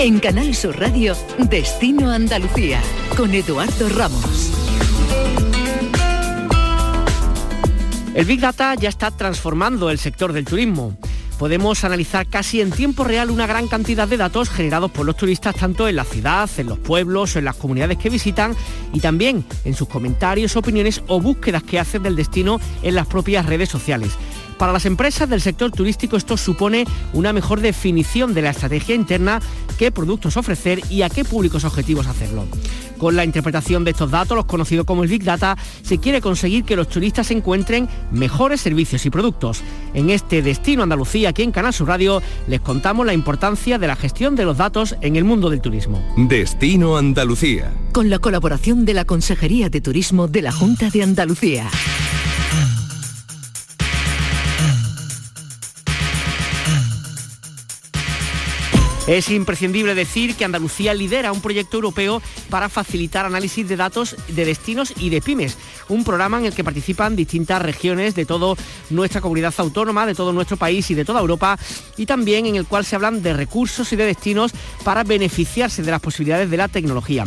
En Canal Sur Radio, Destino Andalucía, con Eduardo Ramos. El Big Data ya está transformando el sector del turismo podemos analizar casi en tiempo real una gran cantidad de datos generados por los turistas tanto en la ciudad, en los pueblos o en las comunidades que visitan y también en sus comentarios, opiniones o búsquedas que hacen del destino en las propias redes sociales. Para las empresas del sector turístico esto supone una mejor definición de la estrategia interna, qué productos ofrecer y a qué públicos objetivos hacerlo. Con la interpretación de estos datos, los conocidos como el Big Data, se quiere conseguir que los turistas encuentren mejores servicios y productos. En este Destino Andalucía, aquí en Canal Sur Radio, les contamos la importancia de la gestión de los datos en el mundo del turismo. Destino Andalucía. Con la colaboración de la Consejería de Turismo de la Junta de Andalucía. Es imprescindible decir que Andalucía lidera un proyecto europeo para facilitar análisis de datos de destinos y de pymes, un programa en el que participan distintas regiones de toda nuestra comunidad autónoma, de todo nuestro país y de toda Europa, y también en el cual se hablan de recursos y de destinos para beneficiarse de las posibilidades de la tecnología.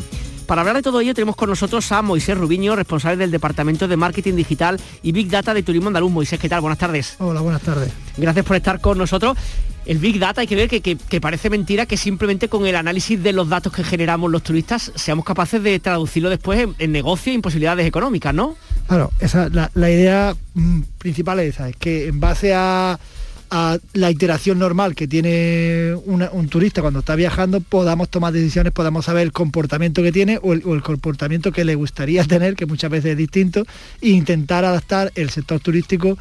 Para hablar de todo ello tenemos con nosotros a Moisés Rubiño, responsable del Departamento de Marketing Digital y Big Data de Turismo Andaluz. Moisés, ¿qué tal? Buenas tardes. Hola, buenas tardes. Gracias por estar con nosotros el Big Data hay que ver que, parece mentira que simplemente con el análisis de los datos que generamos los turistas seamos capaces de traducirlo después en, negocio y en posibilidades económicas, ¿no? Claro, esa, la, idea mm, principal es esa, es que en base a, la iteración normal que tiene un turista cuando está viajando, podamos tomar decisiones, podamos saber el comportamiento que tiene o el, o el, comportamiento que le gustaría tener, que muchas veces es distinto, e intentar adaptar el sector turístico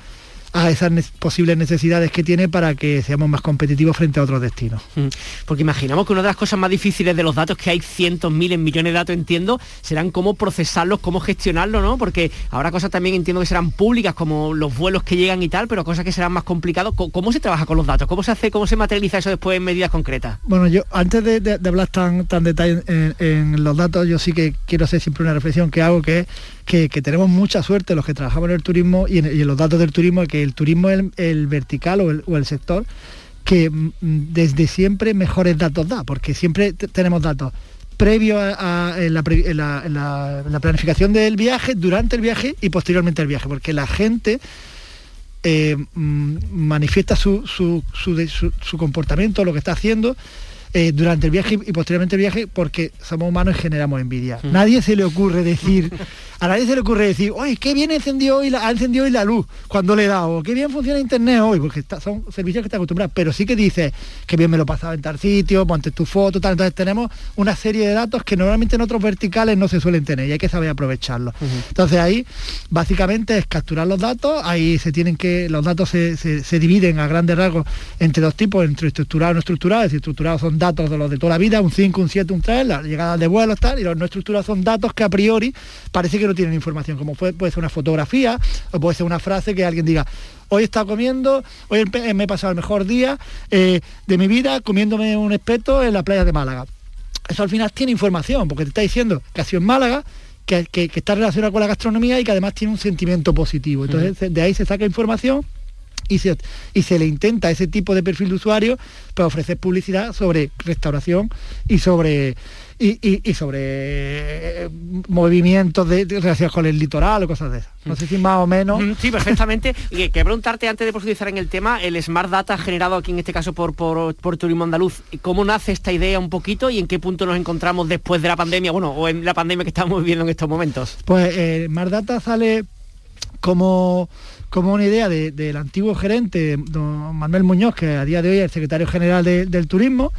a esas posibles necesidades que tiene para que seamos más competitivos frente a otros destinos. Mm. Porque imaginamos que una de las cosas más difíciles de los datos, que hay cientos, miles, millones de datos, entiendo, serán cómo procesarlos, cómo gestionarlos, ¿no? Porque habrá cosas también, entiendo que serán públicas, como los vuelos que llegan y tal, pero cosas que serán más complicadas. ¿Cómo se trabaja con los datos? ¿Cómo se hace, cómo se materializa eso después en medidas concretas? Bueno, yo antes de, hablar tan, tan detalle en, los datos, yo sí que quiero hacer siempre una reflexión que hago, que es que, tenemos mucha suerte los que trabajamos en el turismo y en, los datos del turismo, que el turismo es el, vertical o el, sector que mm, desde siempre mejores datos da, porque siempre tenemos datos previo a, la, planificación del viaje, durante el viaje y posteriormente al viaje, porque la gente eh, mm, manifiesta su, comportamiento, lo que está haciendo, eh, durante el viaje y posteriormente el viaje porque somos humanos y generamos envidia. Mm. Nadie se le ocurre decir, a nadie se le ocurre decir, oye, qué bien encendió hoy la, ha encendido hoy la luz cuando le he dado, qué bien funciona internet hoy, porque son servicios que está acostumbrados, pero sí que dice que bien me lo he pasado en tal sitio, ponte tu foto, tal. Entonces tenemos una serie de datos que normalmente en otros verticales no se suelen tener y hay que saber aprovecharlos. Entonces ahí básicamente es capturar los datos, ahí se tienen que, los datos se, se dividen a grandes rasgos entre dos tipos, entre estructurados y no estructurados, y estructurados son datos de los de toda la vida, un 5, un 7, un 3, la llegada de vuelos, tal, y los no estructurados son datos que a priori parece que no tienen información, como puede, puede ser una fotografía o puede ser una frase que alguien diga, hoy he estado comiendo, hoy me he pasado el mejor día eh, de mi vida comiéndome un espeto en la playa de Málaga. Eso al final tiene información, porque te está diciendo que ha sido en Málaga, que, está relacionado con la gastronomía y que además tiene un sentimiento positivo. Entonces de ahí se saca información y se, y se le intenta ese tipo de perfil de usuario para pues, ofrecer publicidad sobre restauración y sobre y, sobre eh, movimientos de, relacionados con el litoral o cosas de esas. No sé si más o menos. Mm, sí, perfectamente. Quiero preguntarte antes de profundizar en el tema, el Smart Data generado aquí en este caso por, por, Turismo Andaluz, ¿cómo nace esta idea un poquito y en qué punto nos encontramos después de la pandemia, bueno, o en la pandemia que estamos viviendo en estos momentos? Pues eh, Smart Data sale como como una idea del antiguo gerente, don Manuel Muñoz, que a día de hoy es el secretario general del turismo,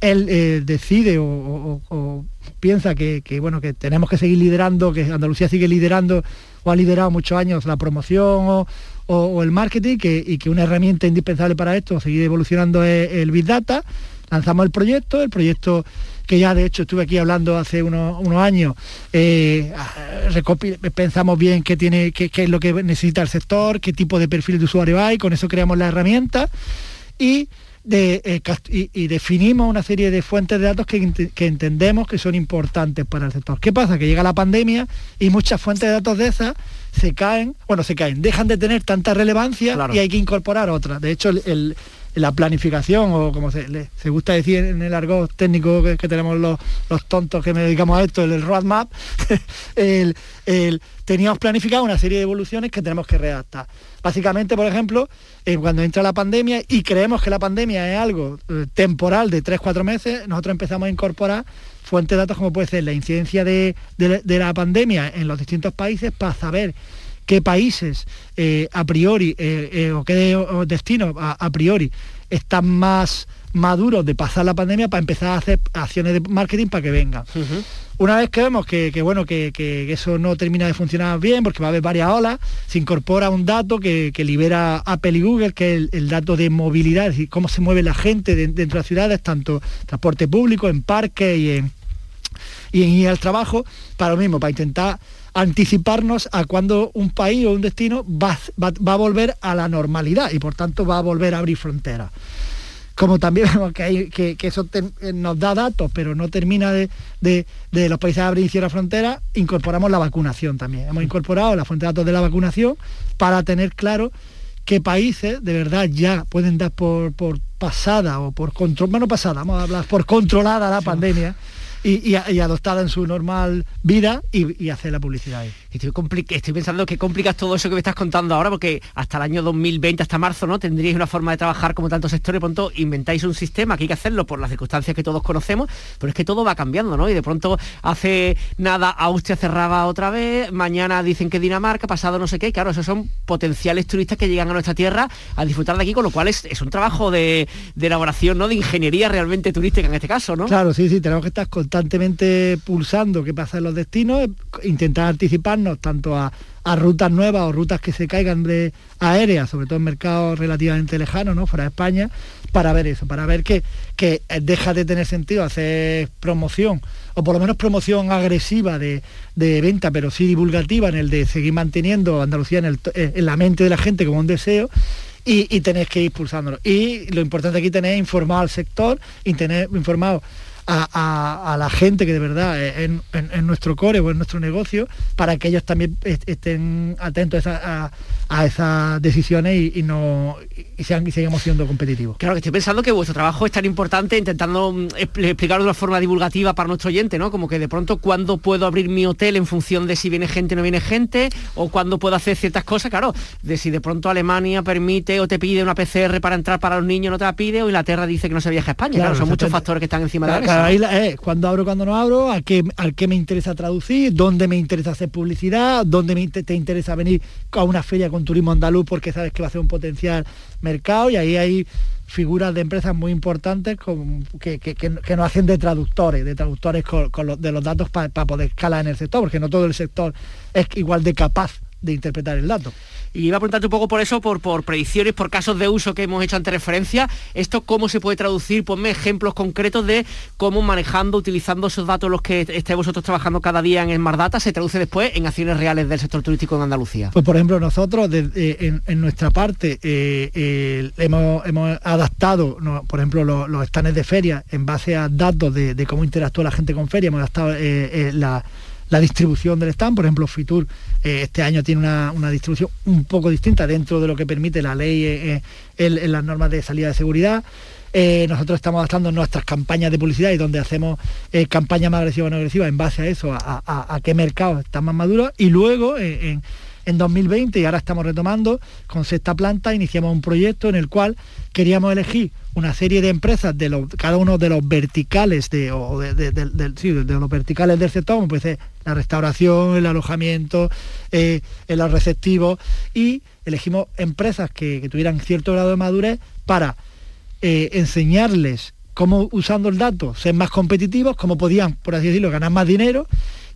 él eh, decide o, piensa que, bueno, que tenemos que seguir liderando, que Andalucía sigue liderando o ha liderado muchos años la promoción o, el marketing y que una herramienta indispensable para esto, seguir evolucionando es el Big Data. Lanzamos el proyecto, el proyecto que ya de hecho estuve aquí hablando hace unos, años, eh, pensamos bien qué, tiene, qué, es lo que necesita el sector, qué tipo de perfil de usuario hay, con eso creamos la herramienta y, eh, y, definimos una serie de fuentes de datos que, entendemos que son importantes para el sector. ¿Qué pasa? Que llega la pandemia y muchas fuentes de datos de esas se caen, bueno, se caen, dejan de tener tanta relevancia y hay que incorporar otras. De hecho, el la planificación o como se, gusta decir en el argot técnico que, tenemos los, tontos que me dedicamos a esto, el, roadmap, el, teníamos planificado una serie de evoluciones que tenemos que redactar. Básicamente, por ejemplo, eh, cuando entra la pandemia y creemos que la pandemia es algo eh, temporal de 3-4 meses, nosotros empezamos a incorporar fuentes de datos como puede ser la incidencia de, la pandemia en los distintos países para saber qué países eh, a priori o qué destinos a, priori están más maduros de pasar la pandemia para empezar a hacer acciones de marketing para que vengan. Una vez que vemos que, bueno, que, eso no termina de funcionar bien, porque va a haber varias olas, se incorpora un dato que, libera Apple y Google, que es el, dato de movilidad, es decir, cómo se mueve la gente dentro de las ciudades, tanto transporte público, en parques y en, y en ir al trabajo, para lo mismo, para intentar anticiparnos a cuando un país o un destino va, va, a volver a la normalidad y por tanto va a volver a abrir fronteras como también vemos que, hay, que, eso eh, nos da datos, pero no termina de, los países abrir y cierrar fronteras, incorporamos la vacunación también. Hemos incorporado la fuente de datos de la vacunación para tener claro qué países de verdad ya pueden dar por, pasada o por control, bueno, pasada, vamos a hablar por controlada la pandemia y, adoptada en su normal vida y, hacer la publicidad ahí. Estoy, estoy pensando que complicas todo eso que me estás contando ahora, porque hasta el año 2020, hasta marzo, ¿no? Tendríais una forma de trabajar como tantos sectores, pronto inventáis un sistema que hay que hacerlo por las circunstancias que todos conocemos, pero es que todo va cambiando, ¿no? Y de pronto hace nada Austria cerraba otra vez, mañana dicen que Dinamarca, pasado no sé qué, claro, esos son potenciales turistas que llegan a nuestra tierra a disfrutar de aquí, con lo cual es, un trabajo de, elaboración, ¿no? De ingeniería realmente turística en este caso, ¿no? Claro, sí, sí, tenemos que estar constantemente pulsando qué pasa en los destinos, intentar anticipar tanto a, rutas nuevas o rutas que se caigan de aéreas, sobre todo en mercados relativamente lejanos, ¿no? fuera de España, para ver eso, para ver que, que deja de tener sentido hacer promoción, o por lo menos promoción agresiva de, venta, pero sí divulgativa en el de seguir manteniendo Andalucía en, la mente de la gente como un deseo, y, tenéis que ir pulsándolo. Y lo importante aquí tener informado al sector y tener informado a, la gente que de verdad en, en, nuestro core o en nuestro negocio para que ellos también estén atentos a, esas decisiones y, no y, sean, y sigamos siendo competitivos. Claro, que estoy pensando que vuestro trabajo es tan importante intentando mm, explicarlo de una forma divulgativa para nuestro oyente, ¿no? Como que de pronto cuándo puedo abrir mi hotel en función de si viene gente o no viene gente, o cuándo puedo hacer ciertas cosas, claro, de si de pronto Alemania permite o te pide una PCR para entrar para los niños, no te la pide, o Inglaterra dice que no se viaja a España. Claro, son muchos factores que están encima de la ahí eh, cuando abro, cuando no abro, a qué, al qué me interesa traducir, dónde me interesa hacer publicidad, dónde me, te, interesa venir a una feria con turismo andaluz porque sabes que va a ser un potencial mercado y ahí hay figuras de empresas muy importantes que, que, nos hacen de traductores, de traductores de los datos para poder escalar en el sector, porque no todo el sector es igual de capaz de interpretar el dato. Y iba a preguntarte un poco por eso, por, por predicciones, por casos de uso que hemos hecho ante referencia. ¿Esto cómo se puede traducir? Ponme ejemplos concretos de cómo manejando, utilizando esos datos los que estáis vosotros trabajando cada día en Smart Data, se traduce después en acciones reales del sector turístico en Andalucía. Pues por ejemplo, nosotros eh, en, nuestra parte eh, hemos, adaptado, por ejemplo, los, los stands de feria en base a datos de, cómo interactúa la gente con feria, hemos adaptado eh, la la distribución del stand. Por ejemplo, Fitur eh, este año tiene una, distribución un poco distinta dentro de lo que permite la ley eh, eh, en, las normas de salida de seguridad. nosotros estamos adaptando nuestras campañas de publicidad y donde hacemos campañas más agresivas o no agresivas en base a eso, a, qué mercados están más maduros. Y luego en, en 2020 y ahora estamos retomando con Sexta Planta, iniciamos un proyecto en el cual queríamos elegir una serie de empresas de los, cada uno de los verticales de, los verticales del sector, como puede ser la restauración, el alojamiento, eh, los receptivos, y elegimos empresas que, tuvieran cierto grado de madurez para eh, enseñarles cómo usando el dato ser más competitivos, cómo podían, por así decirlo, ganar más dinero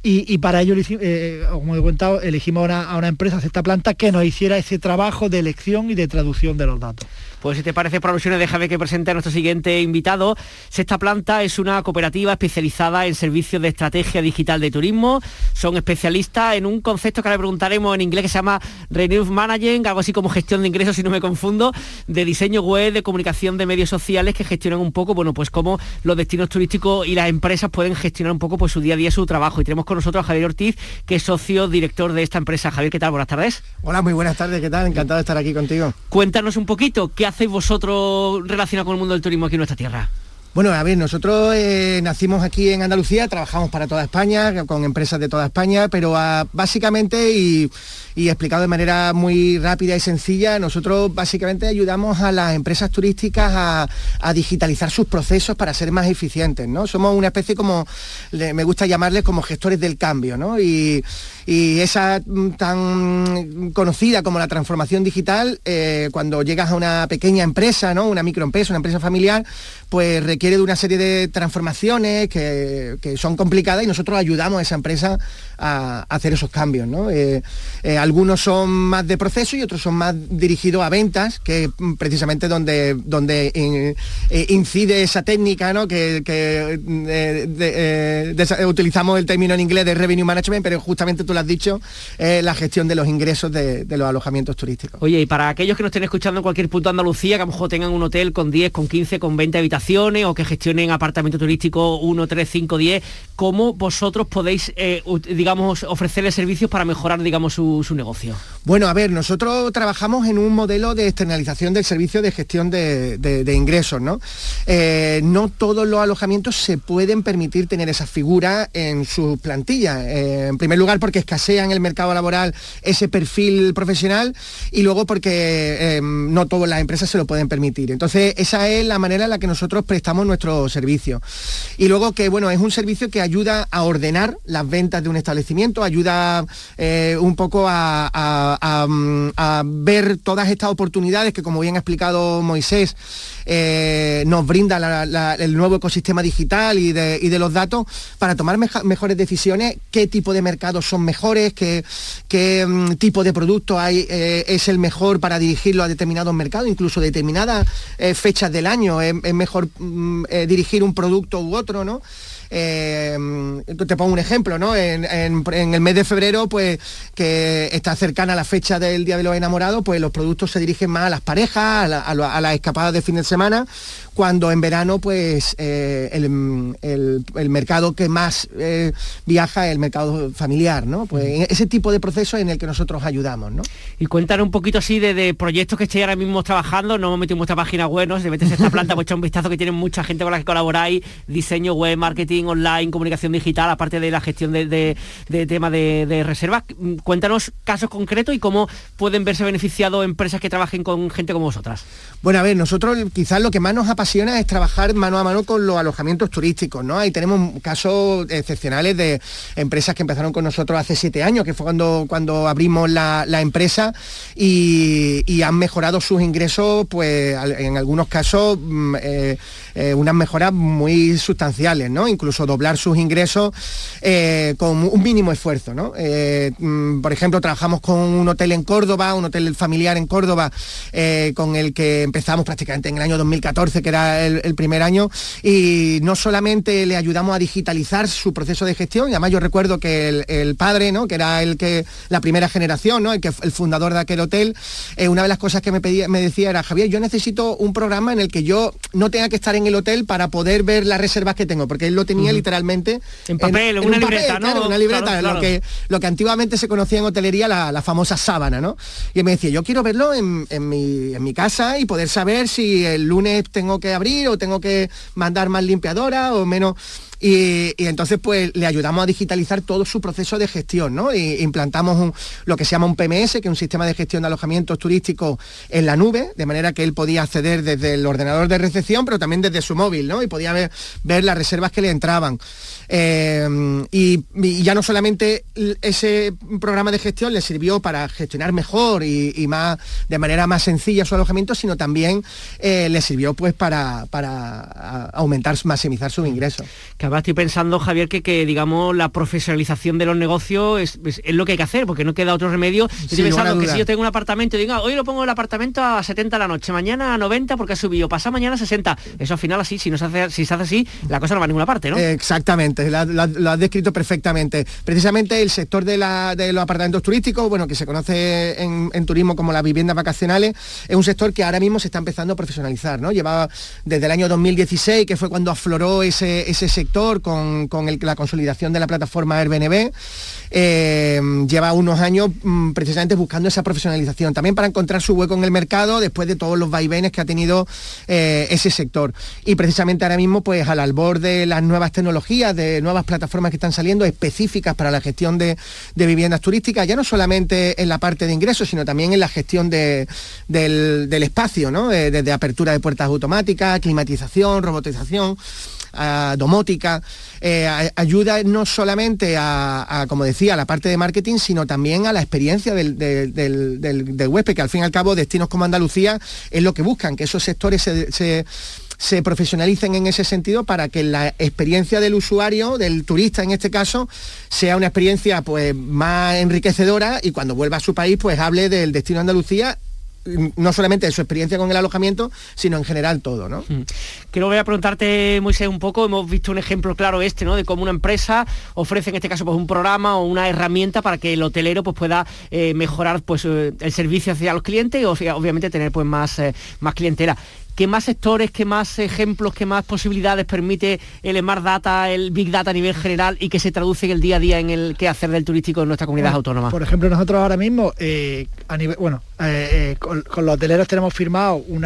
y, para ello, eh, como he elegimos a una, empresa, esta planta, que nos hiciera ese trabajo de elección y de traducción de los datos. Pues si te parece por alusiones, déjame que presente a nuestro siguiente invitado. Sexta Planta es una cooperativa especializada en servicios de estrategia digital de turismo. Son especialistas en un concepto que ahora le preguntaremos en inglés que se llama Renew Managing, algo así como gestión de ingresos, si no me confundo, de diseño web, de comunicación de medios sociales que gestionan un poco, bueno, pues cómo los destinos turísticos y las empresas pueden gestionar un poco pues su día a día, su trabajo. Y tenemos con nosotros a Javier Ortiz, que es socio director de esta empresa. Javier, ¿qué tal? Buenas tardes. Hola, muy buenas tardes, ¿qué tal? Encantado de estar aquí contigo. Cuéntanos un poquito, ¿qué hacéis vosotros relacionado con el mundo del turismo aquí en nuestra tierra? Bueno, a ver, nosotros eh, nacimos aquí en Andalucía, trabajamos para toda España, con empresas de toda España, pero ah, básicamente y, explicado de manera muy rápida y sencilla, nosotros básicamente ayudamos a las empresas turísticas a, digitalizar sus procesos para ser más eficientes, ¿no? Somos una especie como, me gusta llamarles como gestores del cambio, ¿no? Y, esa mm, tan conocida como la transformación digital, eh, cuando llegas a una pequeña empresa, ¿no? Una microempresa, una empresa familiar, pues requiere de una serie de transformaciones que, son complicadas y nosotros ayudamos a esa empresa a, hacer esos cambios. Eh, eh, algunos son más de proceso y otros son más dirigidos a ventas, que precisamente donde, donde eh, incide esa técnica que, utilizamos el término en inglés de revenue management, pero justamente tú lo has dicho, la gestión de los ingresos de, los alojamientos turísticos. Oye, y para aquellos que nos estén escuchando en cualquier punto de Andalucía, que a lo mejor tengan un hotel con 10, con 15, con 20 habitaciones, o que gestionen apartamento turístico 1, 3, 5, 10, ¿cómo vosotros podéis, eh, digamos, ofrecerle servicios para mejorar, digamos, su, negocio? Bueno, a ver, nosotros trabajamos en un modelo de externalización del servicio de gestión de, ingresos, ¿no? Eh, no todos los alojamientos se pueden permitir tener esa figura en sus plantillas. Eh, en primer lugar, porque escasea en el mercado laboral ese perfil profesional y luego porque no todas las empresas se lo pueden permitir. Entonces, esa es la manera en la que nosotros prestamos nuestro servicio. Y luego que, bueno, es un servicio que ayuda a ordenar las ventas de un establecimiento, ayuda eh, un poco a, ver todas estas oportunidades que, como bien ha explicado Moisés, eh, nos brinda el nuevo ecosistema digital y de, los datos para tomar mejores decisiones, qué tipo de mercados son mejores, qué, qué mm, tipo de producto hay, eh, es el mejor para dirigirlo a determinados mercados, incluso determinadas fechas del año es mejor Mm, eh, dirigir un producto u otro, ¿no? Eh, te pongo un ejemplo, ¿no? En, el mes de febrero, pues que está cercana a la fecha del Día de los Enamorados, pues los productos se dirigen más a las parejas, a, las escapadas de fin de semana, cuando en verano, pues eh, el, mercado que más eh, viaja es el mercado familiar, ¿no? Pues ese tipo de procesos en el que nosotros ayudamos, ¿no? Y cuéntanos un poquito así de, proyectos que estéis ahora mismo trabajando, no hemos metido en vuestra página web, ¿no? Si metes esta planta, pues un vistazo que tienen mucha gente con la que colaboráis, diseño web, marketing, online, comunicación digital, aparte de la gestión de, de, tema de, reservas. Cuéntanos casos concretos y cómo pueden verse beneficiados empresas que trabajen con gente como vosotras. Bueno, a ver, nosotros quizás lo que más nos apasiona es trabajar mano a mano con los alojamientos turísticos, ¿no? Ahí tenemos casos excepcionales de empresas que empezaron con nosotros hace siete años, que fue cuando, cuando abrimos la, empresa y, han mejorado sus ingresos, pues en algunos casos mm, eh, eh, unas mejoras muy sustanciales, ¿no? Incluso doblar sus ingresos eh, con un mínimo esfuerzo, ¿no? Eh, mm, por ejemplo, trabajamos con un hotel en Córdoba, un hotel familiar en Córdoba, con el que empezamos prácticamente en el año 2014, que era el, primer año, y no solamente le ayudamos a digitalizar su proceso de gestión, y además yo recuerdo que el, padre, ¿no? que era el que la primera generación, ¿no? el, que, el fundador de aquel hotel, una de las cosas que me, pedía, me decía era, Javier, yo necesito un programa en el que yo no tenga que estar en el hotel para poder ver las reservas que tengo, porque él lo tenía literalmente en papel, en, una, libreta, ¿no? una libreta, Lo, que, lo que antiguamente se conocía en hotelería la, famosa sábana, ¿no? Y él me decía, yo quiero verlo en, mi, en mi casa y poder saber si el lunes tengo que abrir o tengo que mandar más limpiadora o menos y, entonces pues le ayudamos a digitalizar todo su proceso de gestión, ¿no? Y implantamos lo que se llama un PMS, que es un sistema de gestión de alojamientos turísticos en la nube, de manera que él podía acceder desde el ordenador de recepción, pero también desde su móvil, ¿no? Y podía ver, ver las reservas que le entraban. Eh, y, ya no solamente ese programa de gestión le sirvió para gestionar mejor y, más de manera más sencilla su alojamiento, sino también eh, le sirvió pues para, para aumentar, maximizar sus ingresos estoy pensando, Javier, que, digamos la profesionalización de los negocios es, lo que hay que hacer, porque no queda otro remedio. estoy pensando que si yo tengo un apartamento y digo, hoy lo pongo el apartamento a 70 la noche, mañana a 90 porque ha subido, pasa mañana a 60. Eso al final así, si no se hace, si se hace así, la cosa no va a ninguna parte, ¿no? Exactamente, lo has descrito perfectamente. Precisamente el sector de, los apartamentos turísticos, bueno, que se conoce en, turismo como las viviendas vacacionales, es un sector que ahora mismo se está empezando a profesionalizar, ¿no? Llevaba desde el año 2016, que fue cuando afloró ese, ese sector con, la consolidación de la plataforma Airbnb. Eh, lleva unos años mm, precisamente buscando esa profesionalización, también para encontrar su hueco en el mercado después de todos los vaivenes que ha tenido eh, ese sector. Y precisamente ahora mismo, pues al albor de las nuevas tecnologías, de nuevas plataformas que están saliendo específicas para la gestión de, viviendas turísticas, ya no solamente en la parte de ingresos, sino también en la gestión del, espacio, ¿no? Eh, desde apertura de puertas automáticas, climatización, robotización domótica, eh, ayuda no solamente a, como decía, a la parte de marketing, sino también a la experiencia del, del, huésped, que al fin y al cabo destinos como Andalucía es lo que buscan, que esos sectores se, se profesionalicen en ese sentido para que la experiencia del usuario, del turista en este caso, sea una experiencia pues más enriquecedora y cuando vuelva a su país pues hable del destino Andalucía no solamente de su experiencia con el alojamiento, sino en general todo, ¿no? Mm. Quiero voy a preguntarte, Moisés, un poco, hemos visto un ejemplo claro este, ¿no? De cómo una empresa ofrece en este caso pues un programa o una herramienta para que el hotelero pues pueda eh, mejorar pues eh, el servicio hacia los clientes y obviamente tener pues más, eh, más clientela. ¿Qué más sectores, qué más ejemplos, qué más posibilidades permite el Smart Data, el Big Data a nivel general y que se traduce en el día a día en el quehacer del turístico en nuestra comunidad autónoma? Por ejemplo, nosotros ahora mismo, eh, a nivel, bueno, eh, eh, con, los hoteleros tenemos firmado un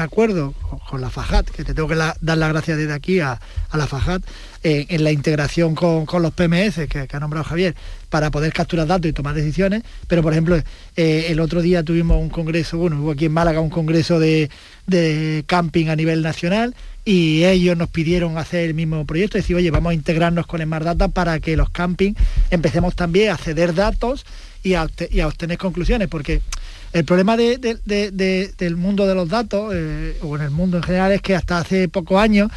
acuerdo con, la FAJAT, que te tengo que dar las gracias desde aquí a, la FAJAT, en la integración con, los PMS que, ha nombrado Javier, para poder capturar datos y tomar decisiones. Pero, por ejemplo, el otro día tuvimos un congreso, bueno, hubo aquí en Málaga un congreso de de camping a nivel nacional y ellos nos pidieron hacer el mismo proyecto, decir, oye, vamos a integrarnos con Smart Data para que los campings empecemos también a ceder datos y a, obtener conclusiones, porque el problema del mundo de los datos, eh, o en el mundo en general, es que hasta hace pocos años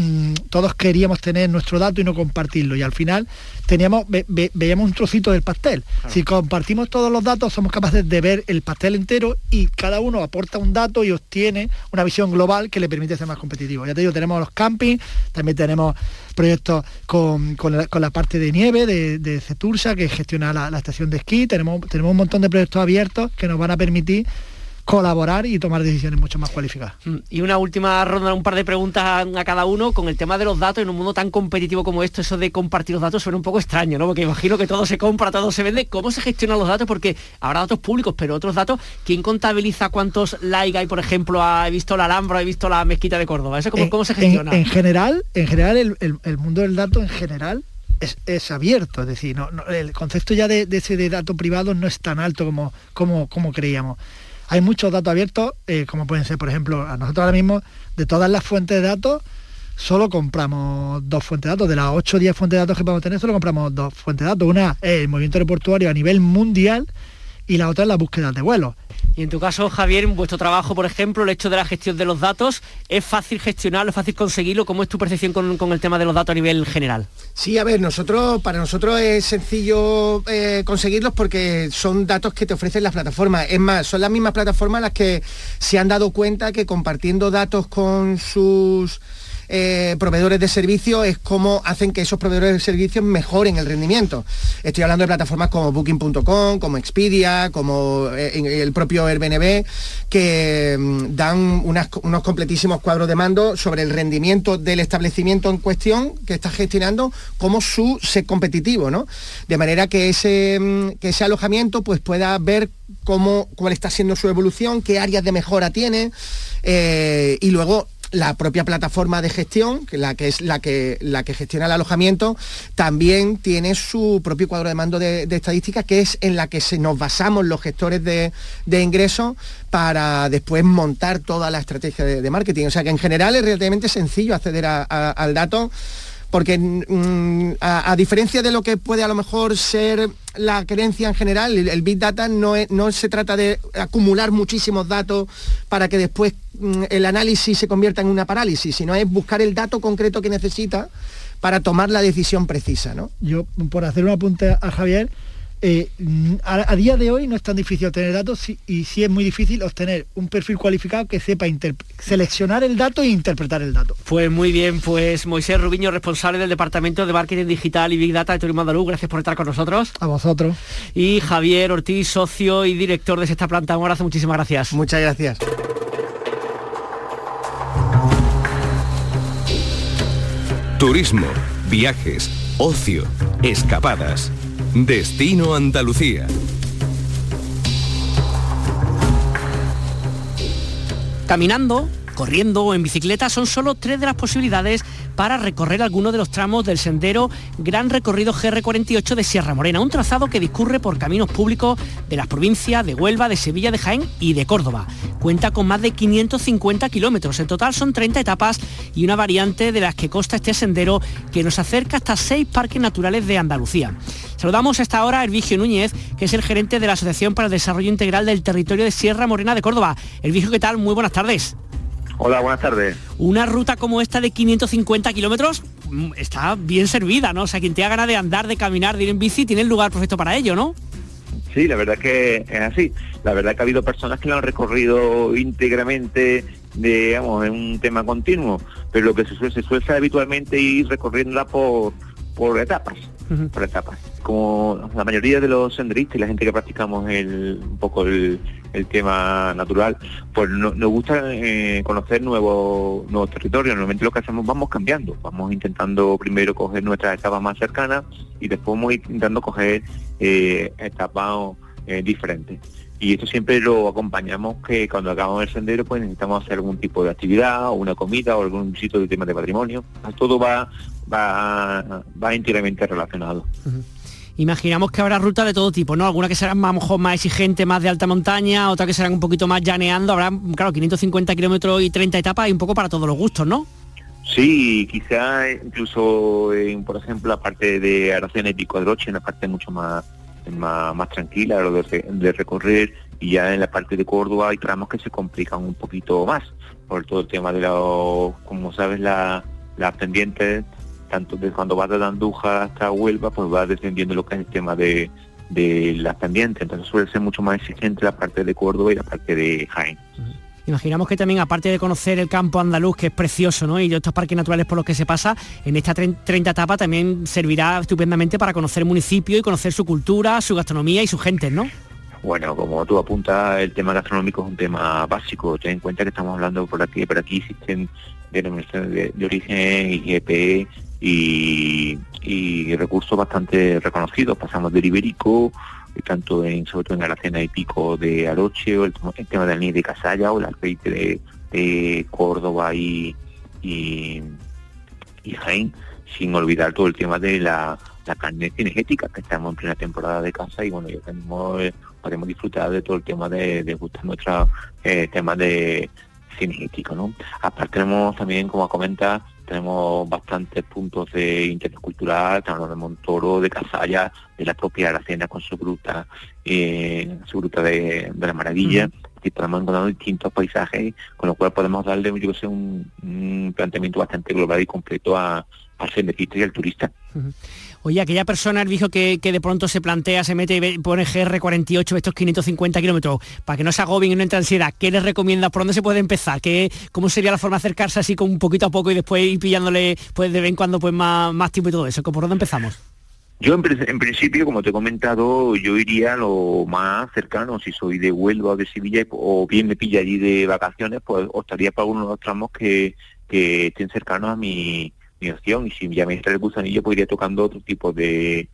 Mm, todos queríamos tener nuestro dato y no compartirlo. Y al final teníamos, veíamos un trocito del pastel. Si compartimos todos los datos, somos capaces de ver el pastel entero y cada uno aporta un dato y obtiene una visión global que le permite ser más competitivo. Ya te digo, tenemos los campings, también tenemos proyectos con, la, parte de nieve de, de Cetursa, que gestiona la, la, estación de esquí. Tenemos, tenemos un montón de proyectos abiertos que nos van a permitir colaborar y tomar decisiones mucho más cualificadas. Mm, y una última ronda, un par de preguntas a cada uno con el tema de los datos en un mundo tan competitivo como esto, eso de compartir los datos suena un poco extraño, ¿no? Porque imagino que todo se compra, todo se vende. ¿Cómo se gestionan los datos? Porque habrá datos públicos, pero otros datos, ¿quién contabiliza cuántos likes hay, por ejemplo, ha visto la Alhambra, he visto la mezquita de Córdoba? ¿Eso cómo, se gestiona? En, general, en general el, mundo del dato en general es, abierto, es decir, no, el concepto ya de, ese de dato privado no es tan alto como, como, como creíamos. Hay muchos datos abiertos, eh, como pueden ser, por ejemplo, a nosotros ahora mismo, de todas las fuentes de datos, solo compramos dos fuentes de datos. De las 8 o 10 fuentes de datos que podemos tener, solo compramos dos fuentes de datos. Una es el movimiento aeroportuario a nivel mundial y la otra es la búsqueda de vuelos. Y en tu caso, Javier, en vuestro trabajo, por ejemplo, el hecho de la gestión de los datos, ¿es fácil gestionarlo, es fácil conseguirlo? ¿Cómo es tu percepción con, el tema de los datos a nivel general? Sí, a ver, nosotros, para nosotros es sencillo eh, conseguirlos porque son datos que te ofrecen las plataformas. Es más, son las mismas plataformas las que se han dado cuenta que compartiendo datos con sus eh, proveedores de servicios es cómo hacen que esos proveedores de servicios mejoren el rendimiento. Estoy hablando de plataformas como Booking.com, como Expedia, como eh, el propio Airbnb, que mm, dan unos completísimos cuadros de mando sobre el rendimiento del establecimiento en cuestión que está gestionando como su ser competitivo, ¿no? De manera que ese, mm, que ese alojamiento pues, pueda ver cómo, cuál está siendo su evolución, qué áreas de mejora tiene, eh, y luego la propia plataforma de gestión, la que es la que, la que gestiona el alojamiento, también tiene su propio cuadro de mando de, estadística, que es en la que se nos basamos los gestores de, ingresos para después montar toda la estrategia de, marketing. O sea que en general es relativamente sencillo acceder al dato porque mm, a, diferencia de lo que puede a lo mejor ser la creencia en general, el, Big Data no, no se trata de acumular muchísimos datos para que después mm, el análisis se convierta en una parálisis, sino es buscar el dato concreto que necesita para tomar la decisión precisa. ¿no? Yo, por hacer un apunte a Javier, eh, a, día de hoy no es tan difícil obtener datos y sí es muy difícil obtener un perfil cualificado que sepa seleccionar el dato e interpretar el dato. Pues muy bien, pues Moisés Rubiño, responsable del Departamento de Marketing Digital y Big Data de Turismo Andaluz, gracias por estar con nosotros. A vosotros. Y Javier Ortiz, socio y director de esta planta, un abrazo, muchísimas gracias. Muchas gracias. Turismo, viajes, ocio, escapadas. Destino Andalucía. Caminando, corriendo o en bicicleta son solo tres de las posibilidades para recorrer algunos de los tramos del sendero Gran Recorrido GR48 de Sierra Morena, un trazado que discurre por caminos públicos de las provincias de Huelva, de Sevilla, de Jaén y de Córdoba. Cuenta con más de 550 kilómetros, en total son 30 etapas y una variante de las que consta este sendero que nos acerca hasta seis parques naturales de Andalucía. Saludamos hasta ahora a Hervigio Núñez, que es el gerente de la Asociación para el Desarrollo Integral del Territorio de Sierra Morena de Córdoba. Hervigio, ¿qué tal? Muy buenas tardes. Hola, buenas tardes. Una ruta como esta de 550 kilómetros mm, está bien servida, ¿no? O sea, quien te ganas de andar, de caminar, de ir en bici, tiene el lugar perfecto para ello, ¿no? Sí, la verdad que es así. La verdad que ha habido personas que lo han recorrido íntegramente, digamos, en un tema continuo, pero lo que se suele, se suele habitualmente ir recorriéndola por, por etapas por etapas. Como la mayoría de los senderistas y la gente que practicamos el, un poco el, tema natural, pues nos gusta eh, conocer nuevos, nuevos territorios. Normalmente lo que hacemos vamos cambiando, vamos intentando primero coger nuestras etapas más cercanas y después vamos intentando coger eh, etapas eh, diferentes y esto siempre lo acompañamos que cuando acabamos el sendero pues necesitamos hacer algún tipo de actividad o una comida o algún sitio de tema de patrimonio. Todo va, va, va íntimamente relacionado. Imaginamos que habrá rutas de todo tipo, ¿no? Algunas que serán más, más exigentes, más de alta montaña, otras que serán un poquito más llaneando. Habrá, claro, 550 kilómetros y 30 etapas y un poco para todos los gustos, ¿no? Sí, quizá incluso, por ejemplo, la parte de Aracena y Pico de Roche, una parte mucho más más, tranquila lo de, recorrer y ya en la parte de Córdoba hay tramos que se complican un poquito más por todo el tema de los, como sabes, las la pendientes, tanto de cuando vas de Andújar hasta Huelva, pues va descendiendo lo que es el tema de, de las pendientes, entonces suele ser mucho más exigente la parte de Córdoba y la parte de Jaén. Imaginamos que también, aparte de conocer el campo andaluz, que es precioso, ¿no? Y estos parques naturales por los que se pasa, en esta 30 etapa también servirá estupendamente para conocer el municipio y conocer su cultura, su gastronomía y su gente, ¿no? Bueno, como tú apuntas, el tema gastronómico es un tema básico. Ten en cuenta que estamos hablando por aquí, por aquí existen denominaciones de, de origen, IGP y, y recursos bastante reconocidos. Pasamos del ibérico, tanto en, sobre todo en Aracena y Pico de Aroche, o el, tema del anís de Casalla, o el aceite de, Córdoba y, y, Jaén, sin olvidar todo el tema de la, carne cinegética, que estamos en plena temporada de casa y bueno, ya tenemos, eh, podemos disfrutar de todo el tema de, de gustar nuestros eh, temas de cinegético, ¿no? Aparte tenemos también, como comenta, tenemos bastantes puntos de interés cultural, tenemos de Montoro, de Casalla, de la propia Aracena con su gruta, eh, su gruta de, la maravilla, y podemos encontrar distintos paisajes, con lo cual podemos darle yo sé, un, planteamiento bastante global y completo a, al senderista y al turista. Oye, aquella persona, el viejo que, de pronto se plantea, se mete y pone GR48, estos 550 kilómetros, para que no se agobien y no entre ansiedad, ¿qué les recomienda? ¿Por dónde se puede empezar? ¿Qué, ¿Cómo sería la forma de acercarse así con un poquito a poco y después ir pillándole pues, de vez en cuando pues, más, más tiempo y todo eso? ¿Por dónde empezamos? Yo en, principio, como te he comentado, yo iría a lo más cercano, si soy de Huelva o de Sevilla, o bien me pilla allí de vacaciones, pues optaría para algunos de los tramos que, que estén cercanos a mi opción y si ya me entra el gusanillo pues iría tocando otro tipo de,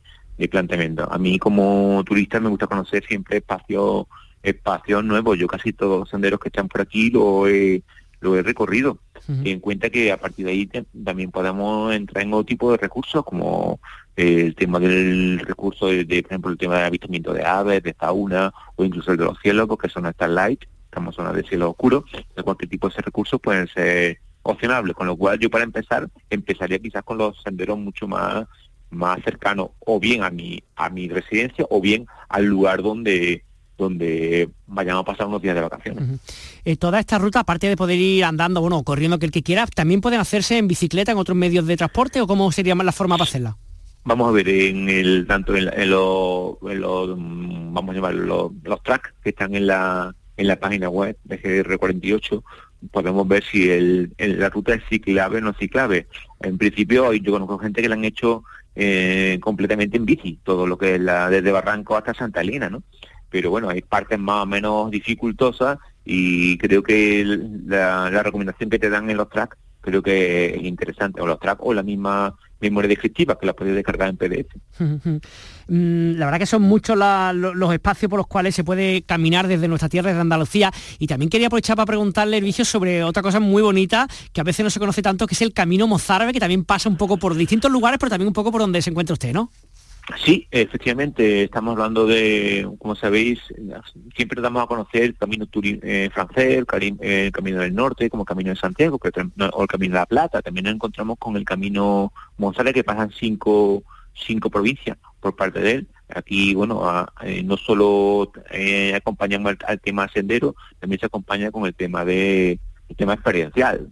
planteamiento. A mí como turista me gusta conocer siempre espacios espacios nuevos. Yo casi todos los senderos que están por aquí lo he, lo he recorrido. y en cuenta que a partir de ahí también podemos entrar en otro tipo de recursos como el tema del recurso de, por ejemplo, el tema de avistamiento de aves, de fauna o incluso el de los cielos, porque son starlight, estamos en zona de cielo oscuro, de cualquier tipo de ese recursos pueden ser opcionable, con lo cual yo para empezar empezaría quizás con los senderos mucho más más cercanos o bien a mi a mi residencia o bien al lugar donde donde vayamos a pasar unos días de vacaciones. Eh, toda esta ruta, aparte de poder ir andando, bueno, corriendo que el que quiera, ¿también pueden hacerse en bicicleta, en otros medios de transporte o cómo sería más la forma para hacerla? Vamos a ver en el tanto en, los vamos a llamar los, los tracks que están en la en la página web de GR48 podemos ver si el, la ruta es ciclable o no ciclable. En principio, yo conozco gente que la han hecho eh, completamente en bici, todo lo que es la desde Barranco hasta Santa Elena, ¿no? Pero bueno, hay partes más o menos dificultosas y creo que la, recomendación que te dan en los tracks creo que es interesante, o los tracks o la misma memoria descriptiva que la puedes descargar en PDF. Mm, la verdad que son muchos los espacios por los cuales se puede caminar desde nuestra tierra, desde Andalucía. Y también quería aprovechar para preguntarle, Hervicio, sobre otra cosa muy bonita que a veces no se conoce tanto, que es el Camino Mozárrabe, que también pasa un poco por distintos lugares, pero también un poco por donde se encuentra usted, ¿no? Sí, efectivamente, estamos hablando de, como sabéis, siempre damos a conocer el camino eh, francés, el, camino del norte, como el camino de Santiago, o el camino de la Plata. También nos encontramos con el camino Monsalve, que pasan cinco, cinco provincias por parte de él. Aquí, bueno, eh, no solo eh, acompañamos al, tema sendero, también se acompaña con el tema de el tema experiencial.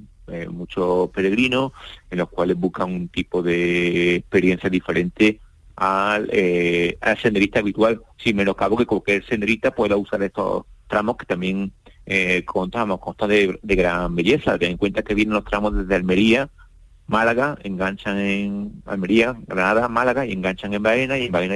muchos peregrinos en los cuales buscan un tipo de experiencia diferente al, eh, al senderista habitual, sin menoscabo que cualquier senderista pueda usar estos tramos que también eh, contamos, consta de, gran belleza. Ten en cuenta que vienen los tramos desde Almería, Málaga, enganchan en Almería, Granada, Málaga y enganchan en Baena y en Baena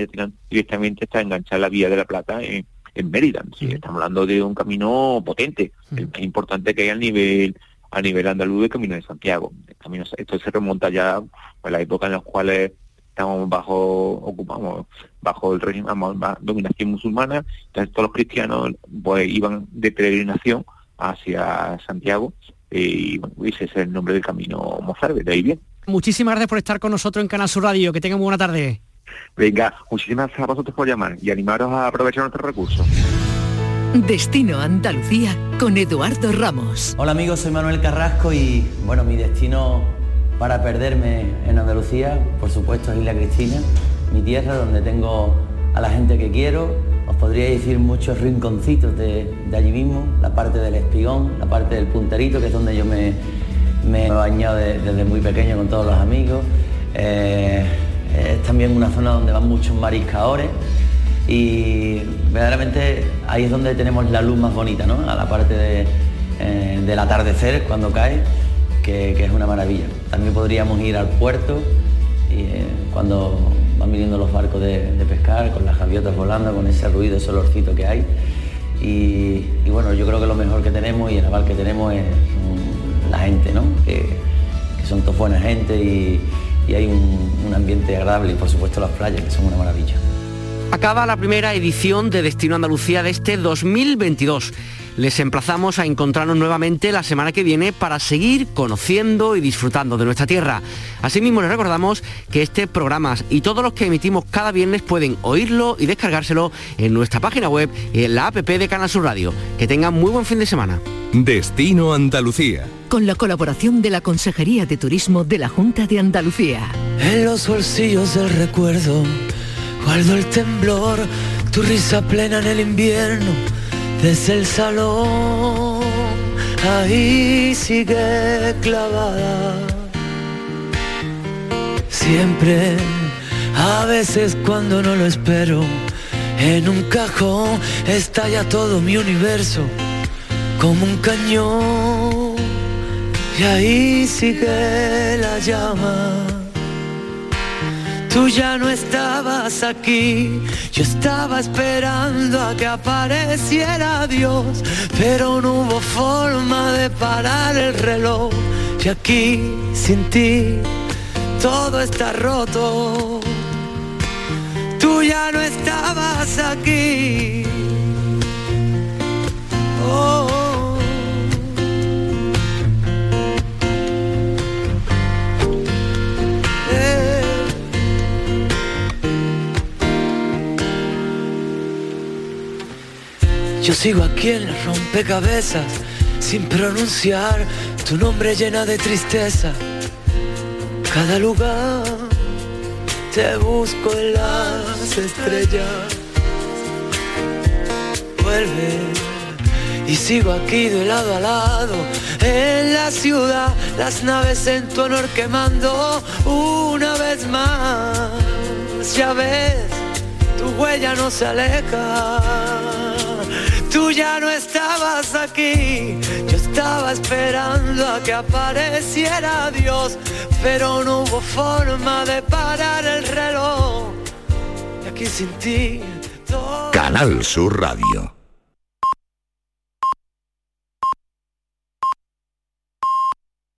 directamente está enganchada la vía de la Plata en, Mérida. Estamos hablando de un camino potente, el más importante que hay a nivel a nivel andaluz de Camino de Santiago. camino, esto se remonta ya a la época en las cuales estábamos bajo ocupamos bajo el régimen dominación musulmana entonces todos los cristianos pues iban de peregrinación hacia Santiago y ese es el nombre del camino Mozarbe de ahí bien muchísimas gracias por estar con nosotros en Canal Sur Radio que tengan buena tarde venga muchísimas gracias a vosotros por llamar y animaros a aprovechar nuestros recursos Destino Andalucía con Eduardo Ramos. Hola amigos, soy Manuel Carrasco y bueno, mi destino para perderme en Andalucía, por supuesto es Isla Cristina, mi tierra donde tengo a la gente que quiero. Podría decir muchos rinconcitos de, allí mismo, la parte del espigón, la parte del punterito, que es donde yo me, he bañado desde muy pequeño con todos los amigos. Eh, es también una zona donde van muchos mariscadores y verdaderamente ahí es donde tenemos la luz más bonita, ¿no? A la parte eh, del atardecer cuando cae que, es una maravilla. También podríamos ir al puerto y, eh, cuando van viniendo los barcos de, pescar, con las javiotas volando, con ese ruido, ese olorcito que hay. Y, bueno, yo creo que lo mejor que tenemos y el aval que tenemos es la gente, ¿no? Que, son todos buena gente y, hay un ambiente agradable y por supuesto las playas, que son una maravilla. Acaba la primera edición de Destino Andalucía de este 2022. Les emplazamos a encontrarnos nuevamente la semana que viene para seguir conociendo y disfrutando de nuestra tierra. Asimismo les recordamos que este programa y todos los que emitimos cada viernes pueden oírlo y descargárselo en nuestra página web y en la app de Canal Sur Radio. Que tengan muy buen fin de semana. Destino Andalucía. Con la colaboración de la Consejería de Turismo de la Junta de Andalucía. En los bolsillos del recuerdo guardo el temblor, tu risa plena en el invierno desde el salón, ahí sigue clavada. Siempre, a veces cuando no lo espero, en un cajón estalla todo mi universo como un cañón. Y ahí sigue la llama Tú ya no estabas aquí, yo estaba esperando a que apareciera Dios, pero no hubo forma de parar el reloj. Y aquí, sin ti, todo está roto. Tú ya no estabas aquí. Oh. Yo sigo aquí en el rompecabezas, sin pronunciar tu nombre llena de tristeza. Cada lugar te busco en las estrellas. Vuelve y sigo aquí de lado a lado en la ciudad, las naves en tu honor quemando una vez más. Ya ves, tu huella no se aleja Tú ya no estabas aquí, yo estaba esperando a que apareciera Dios, pero no hubo forma de parar el reloj. Y aquí sin ti. Canal Sur Radio.